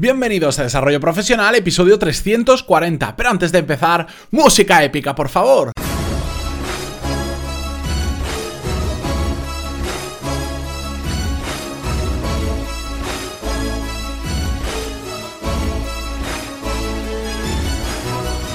Bienvenidos a Desarrollo Profesional, episodio 340. Pero antes de empezar, música épica, por favor.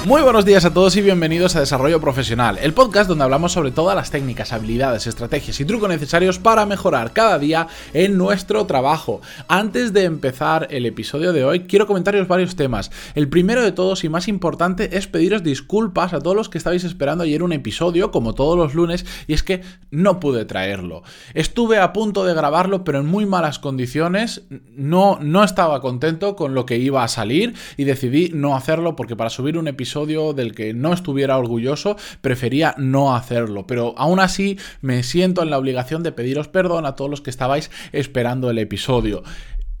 Muy buenos días a todos y bienvenidos a Desarrollo Profesional, el podcast donde hablamos sobre todas las técnicas, habilidades, estrategias y trucos necesarios para mejorar cada día en nuestro trabajo. Antes de empezar el episodio de hoy, quiero comentaros varios temas. El primero de todos y más importante es pediros disculpas a todos los que estabais esperando ayer un episodio, como todos los lunes, y es que no pude traerlo. Estuve a punto de grabarlo, pero en muy malas condiciones, no, no estaba contento con lo que iba a salir y decidí no hacerlo porque para subir un episodio del que no estuviera orgulloso, prefería no hacerlo. Pero aún así me siento en la obligación de pediros perdón a todos los que estabais esperando el episodio.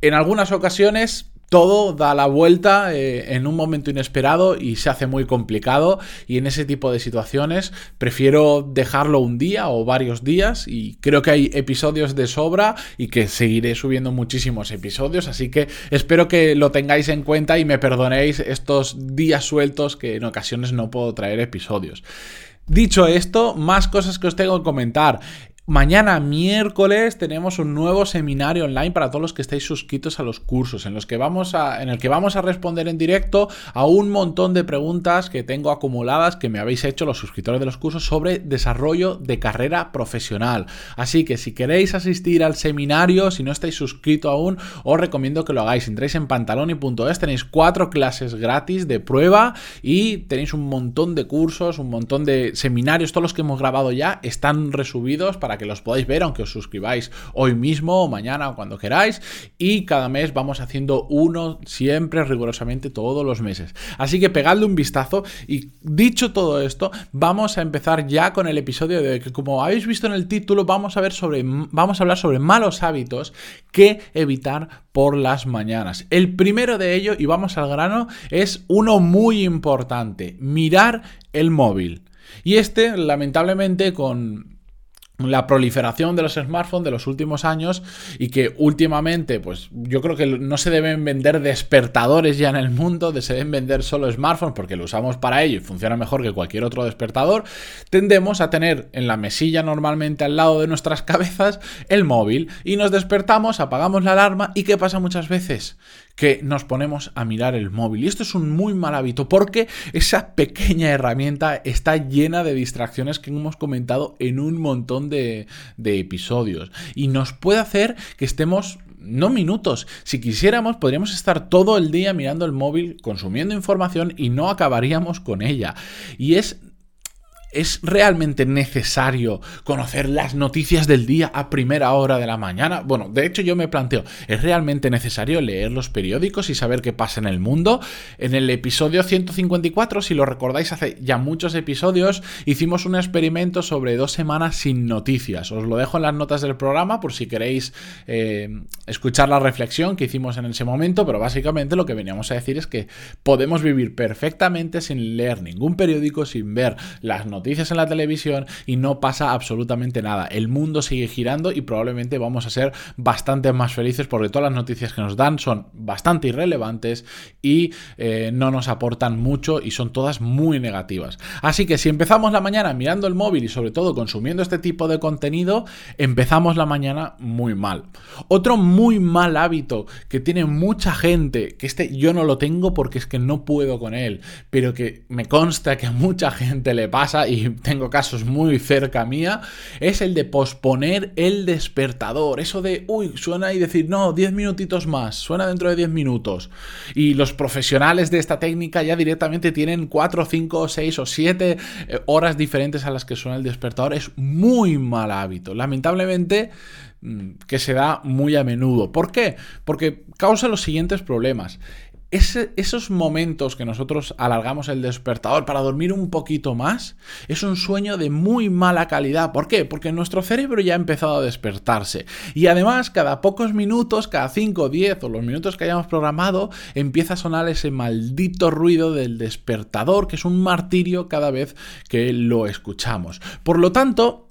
En algunas ocasiones todo da la vuelta eh, en un momento inesperado y se hace muy complicado y en ese tipo de situaciones prefiero dejarlo un día o varios días y creo que hay episodios de sobra y que seguiré subiendo muchísimos episodios así que espero que lo tengáis en cuenta y me perdonéis estos días sueltos que en ocasiones no puedo traer episodios. Dicho esto, más cosas que os tengo que comentar. Mañana miércoles tenemos un nuevo seminario online para todos los que estáis suscritos a los cursos, en los que vamos a, en el que vamos a responder en directo a un montón de preguntas que tengo acumuladas que me habéis hecho los suscriptores de los cursos sobre desarrollo de carrera profesional. Así que si queréis asistir al seminario, si no estáis suscrito aún, os recomiendo que lo hagáis. Entréis en pantaloni.es, tenéis cuatro clases gratis de prueba y tenéis un montón de cursos, un montón de seminarios, todos los que hemos grabado ya están resubidos para que los podáis ver, aunque os suscribáis hoy mismo o mañana o cuando queráis. Y cada mes vamos haciendo uno siempre rigurosamente todos los meses. Así que pegadle un vistazo y dicho todo esto, vamos a empezar ya con el episodio de que como habéis visto en el título, vamos a ver sobre vamos a hablar sobre malos hábitos que evitar por las mañanas. El primero de ellos, y vamos al grano, es uno muy importante, mirar el móvil. Y este, lamentablemente, con la proliferación de los smartphones de los últimos años y que últimamente, pues yo creo que no se deben vender despertadores ya en el mundo, se deben vender solo smartphones porque lo usamos para ello y funciona mejor que cualquier otro despertador, tendemos a tener en la mesilla normalmente al lado de nuestras cabezas el móvil y nos despertamos, apagamos la alarma y ¿qué pasa muchas veces? Que nos ponemos a mirar el móvil. Y esto es un muy mal hábito porque esa pequeña herramienta está llena de distracciones que hemos comentado en un montón de, de episodios. Y nos puede hacer que estemos no minutos. Si quisiéramos, podríamos estar todo el día mirando el móvil, consumiendo información y no acabaríamos con ella. Y es ¿Es realmente necesario conocer las noticias del día a primera hora de la mañana? Bueno, de hecho yo me planteo, ¿es realmente necesario leer los periódicos y saber qué pasa en el mundo? En el episodio 154, si lo recordáis hace ya muchos episodios, hicimos un experimento sobre dos semanas sin noticias. Os lo dejo en las notas del programa por si queréis eh, escuchar la reflexión que hicimos en ese momento, pero básicamente lo que veníamos a decir es que podemos vivir perfectamente sin leer ningún periódico, sin ver las noticias noticias en la televisión y no pasa absolutamente nada. El mundo sigue girando y probablemente vamos a ser bastante más felices porque todas las noticias que nos dan son bastante irrelevantes y eh, no nos aportan mucho y son todas muy negativas. Así que si empezamos la mañana mirando el móvil y sobre todo consumiendo este tipo de contenido, empezamos la mañana muy mal. Otro muy mal hábito que tiene mucha gente, que este yo no lo tengo porque es que no puedo con él, pero que me consta que a mucha gente le pasa y tengo casos muy cerca mía, es el de posponer el despertador. Eso de, uy, suena y decir, no, 10 minutitos más, suena dentro de 10 minutos. Y los profesionales de esta técnica ya directamente tienen 4, 5, 6 o 7 eh, horas diferentes a las que suena el despertador. Es muy mal hábito. Lamentablemente mm, que se da muy a menudo. ¿Por qué? Porque causa los siguientes problemas esos momentos que nosotros alargamos el despertador para dormir un poquito más es un sueño de muy mala calidad. ¿Por qué? Porque nuestro cerebro ya ha empezado a despertarse. Y además, cada pocos minutos, cada 5, 10 o los minutos que hayamos programado, empieza a sonar ese maldito ruido del despertador, que es un martirio cada vez que lo escuchamos. Por lo tanto,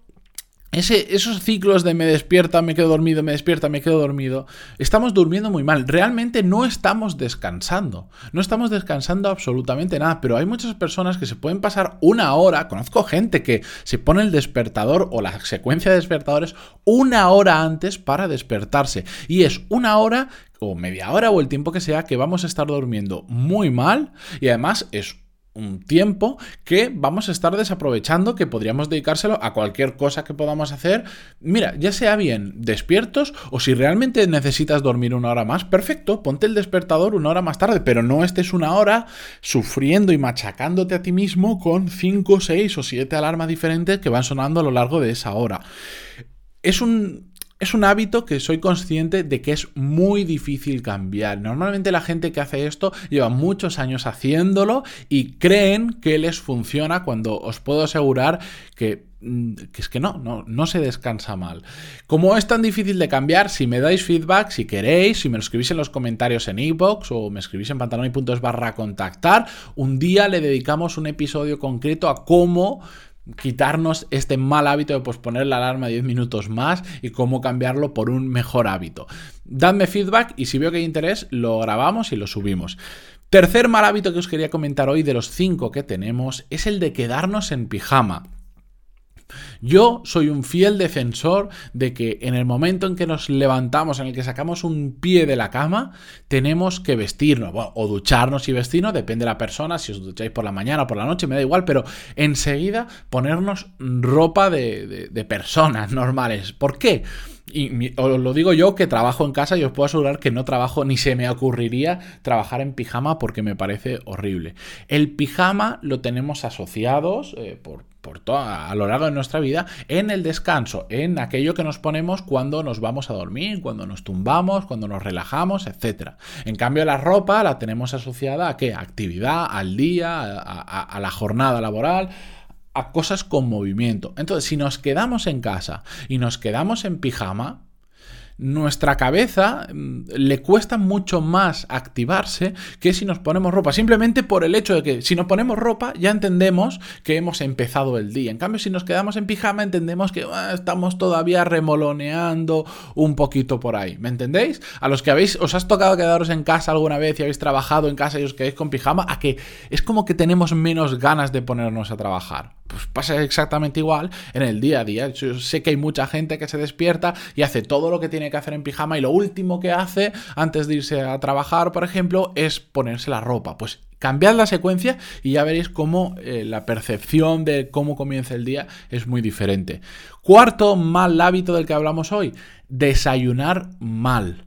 esos ciclos de me despierta, me quedo dormido, me despierta, me quedo dormido, estamos durmiendo muy mal. Realmente no estamos descansando. No estamos descansando absolutamente nada. Pero hay muchas personas que se pueden pasar una hora. Conozco gente que se pone el despertador o la secuencia de despertadores una hora antes para despertarse. Y es una hora o media hora o el tiempo que sea que vamos a estar durmiendo muy mal. Y además es un tiempo que vamos a estar desaprovechando, que podríamos dedicárselo a cualquier cosa que podamos hacer. Mira, ya sea bien despiertos o si realmente necesitas dormir una hora más, perfecto, ponte el despertador una hora más tarde, pero no estés una hora sufriendo y machacándote a ti mismo con 5, 6 o 7 alarmas diferentes que van sonando a lo largo de esa hora. Es un es un hábito que soy consciente de que es muy difícil cambiar. Normalmente la gente que hace esto lleva muchos años haciéndolo y creen que les funciona cuando os puedo asegurar que mm, es que no, no, no se descansa mal. Como es tan difícil de cambiar, si me dais feedback, si queréis, si me lo escribís en los comentarios en iBox o me escribís en pantalón.es barra contactar, un día le dedicamos un episodio concreto a cómo quitarnos este mal hábito de posponer la alarma 10 minutos más y cómo cambiarlo por un mejor hábito. Dadme feedback y si veo que hay interés, lo grabamos y lo subimos. Tercer mal hábito que os quería comentar hoy de los 5 que tenemos es el de quedarnos en pijama. Yo soy un fiel defensor de que en el momento en que nos levantamos, en el que sacamos un pie de la cama, tenemos que vestirnos, o ducharnos y vestirnos, depende de la persona, si os ducháis por la mañana o por la noche, me da igual, pero enseguida ponernos ropa de, de personas normales. ¿Por qué? Y os lo digo yo que trabajo en casa y os puedo asegurar que no trabajo ni se me ocurriría trabajar en pijama porque me parece horrible. El pijama lo tenemos asociados eh, por, por a lo largo de nuestra vida en el descanso, en aquello que nos ponemos cuando nos vamos a dormir, cuando nos tumbamos, cuando nos relajamos, etc. En cambio, la ropa la tenemos asociada a qué? actividad, al día, a la jornada laboral, a cosas con movimiento. Entonces, si nos quedamos en casa y nos quedamos en pijama, nuestra cabeza mm, le cuesta mucho más activarse que si nos ponemos ropa. Simplemente por el hecho de que si nos ponemos ropa ya entendemos que hemos empezado el día. En cambio, si nos quedamos en pijama entendemos que ah, estamos todavía remoloneando un poquito por ahí. ¿Me entendéis? A los que habéis, os has tocado quedaros en casa alguna vez y habéis trabajado en casa y os quedáis con pijama, a que es como que tenemos menos ganas de ponernos a trabajar. Pues pasa exactamente igual en el día a día. Yo sé que hay mucha gente que se despierta y hace todo lo que tiene que hacer en pijama y lo último que hace antes de irse a trabajar, por ejemplo, es ponerse la ropa. Pues cambiad la secuencia y ya veréis cómo eh, la percepción de cómo comienza el día es muy diferente. Cuarto mal hábito del que hablamos hoy, desayunar mal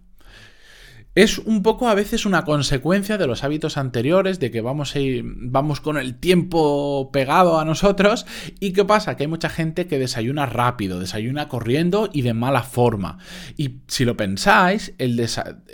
es un poco a veces una consecuencia de los hábitos anteriores, de que vamos, a ir, vamos con el tiempo pegado a nosotros. ¿Y qué pasa? Que hay mucha gente que desayuna rápido, desayuna corriendo y de mala forma. Y si lo pensáis, el,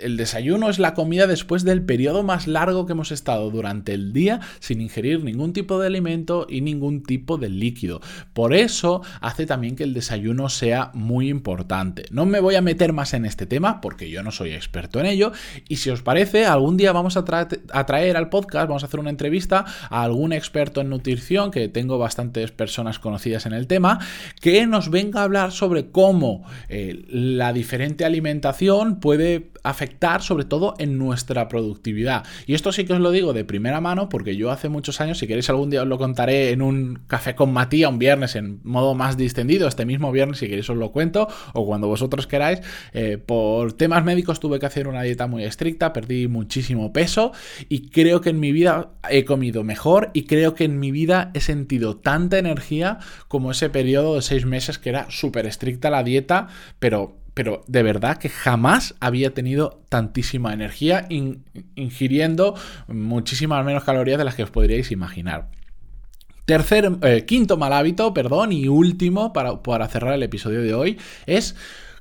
el desayuno es la comida después del periodo más largo que hemos estado durante el día sin ingerir ningún tipo de alimento y ningún tipo de líquido. Por eso hace también que el desayuno sea muy importante. No me voy a meter más en este tema porque yo no soy experto en ello y si os parece, algún día vamos a, traer al podcast, vamos a hacer una entrevista a algún experto en nutrición, que tengo bastantes personas conocidas en el tema, que nos venga a hablar sobre cómo eh, la diferente alimentación puede afectar sobre todo en nuestra productividad. Y esto sí que os lo digo de primera mano porque yo hace muchos años, si queréis algún día os lo contaré en un café con Matías un viernes en modo más distendido, este mismo viernes si queréis os lo cuento o cuando vosotros queráis, eh, por temas médicos tuve que hacer una dieta muy estricta, perdí muchísimo peso y creo que en mi vida he comido mejor y creo que en mi vida he sentido tanta energía como ese periodo de seis meses que era súper estricta la dieta, pero pero de verdad que jamás había tenido tantísima energía ingiriendo muchísimas menos calorías de las que os podríais imaginar. Tercer, eh, quinto mal hábito, perdón, y último para, para cerrar el episodio de hoy, es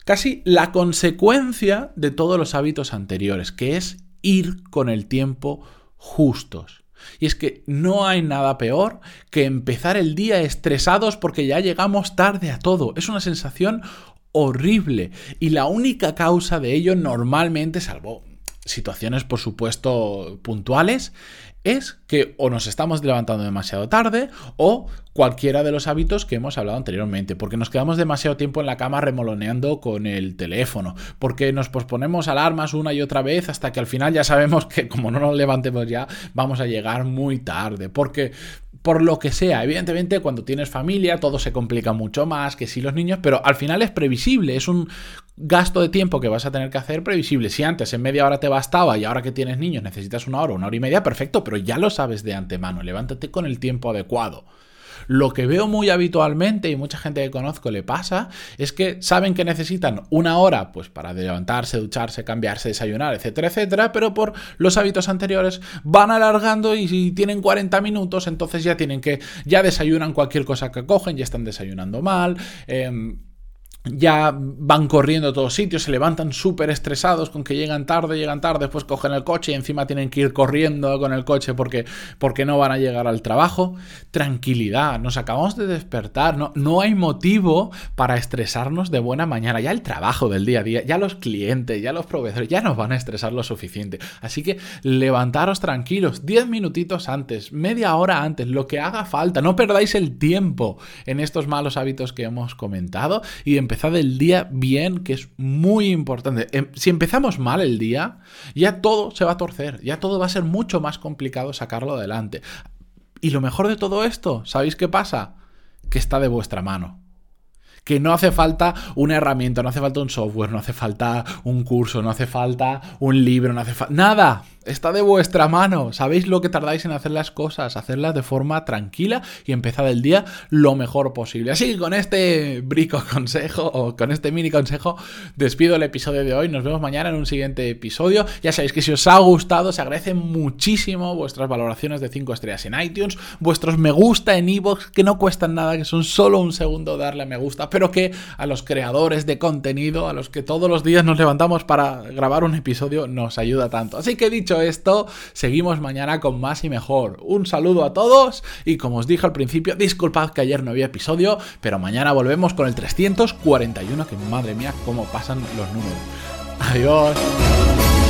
casi la consecuencia de todos los hábitos anteriores, que es ir con el tiempo justos. Y es que no hay nada peor que empezar el día estresados porque ya llegamos tarde a todo. Es una sensación horrible. Y la única causa de ello normalmente, salvo situaciones, por supuesto, puntuales, es que o nos estamos levantando demasiado tarde o cualquiera de los hábitos que hemos hablado anteriormente, porque nos quedamos demasiado tiempo en la cama remoloneando con el teléfono, porque nos posponemos alarmas una y otra vez hasta que al final ya sabemos que como no nos levantemos ya vamos a llegar muy tarde, porque por lo que sea. Evidentemente, cuando tienes familia, todo se complica mucho más que si los niños, pero al final es previsible, es un gasto de tiempo que vas a tener que hacer previsible. Si antes en media hora te bastaba y ahora que tienes niños necesitas una hora, una hora y media, perfecto, pero ya lo sabes de antemano. Levántate con el tiempo adecuado. Lo que veo muy habitualmente y mucha gente que conozco le pasa es que saben que necesitan una hora pues para levantarse, ducharse, cambiarse, desayunar, etcétera, etcétera, pero por los hábitos anteriores van alargando y si tienen 40 minutos entonces ya tienen que, ya desayunan cualquier cosa que cogen, ya están desayunando mal. Eh, ya van corriendo a todos sitios, se levantan súper estresados con que llegan tarde, llegan tarde, después cogen el coche y encima tienen que ir corriendo con el coche porque, porque no van a llegar al trabajo. Tranquilidad, nos acabamos de despertar, no, no hay motivo para estresarnos de buena mañana. Ya el trabajo del día a día, ya los clientes, ya los proveedores, ya nos van a estresar lo suficiente. Así que levantaros tranquilos, 10 minutitos antes, media hora antes, lo que haga falta. No perdáis el tiempo en estos malos hábitos que hemos comentado y empezar empezad el día bien, que es muy importante. Em, si empezamos mal el día, ya todo se va a torcer, ya todo va a ser mucho más complicado sacarlo adelante. Y lo mejor de todo esto, ¿sabéis qué pasa? Que está de vuestra mano que no hace falta una herramienta, no hace falta un software, no hace falta un curso, no hace falta un libro, no hace falta nada está de vuestra mano. Sabéis lo que tardáis en hacer las cosas, hacerlas de forma tranquila y empezar el día lo mejor posible. Así que con este brico consejo o con este mini consejo despido el episodio de hoy. Nos vemos mañana en un siguiente episodio. Ya sabéis que si os ha gustado, se agradecen muchísimo vuestras valoraciones de 5 estrellas en iTunes, vuestros me gusta en iVoox, que no cuestan nada, que son solo un segundo darle a me gusta, pero que a los creadores de contenido, a los que todos los días nos levantamos para grabar un episodio, nos ayuda tanto. Así que esto, seguimos mañana con más y mejor. Un saludo a todos y como os dije al principio, disculpad que ayer no había episodio, pero mañana volvemos con el 341, que madre mía, cómo pasan los números. Adiós.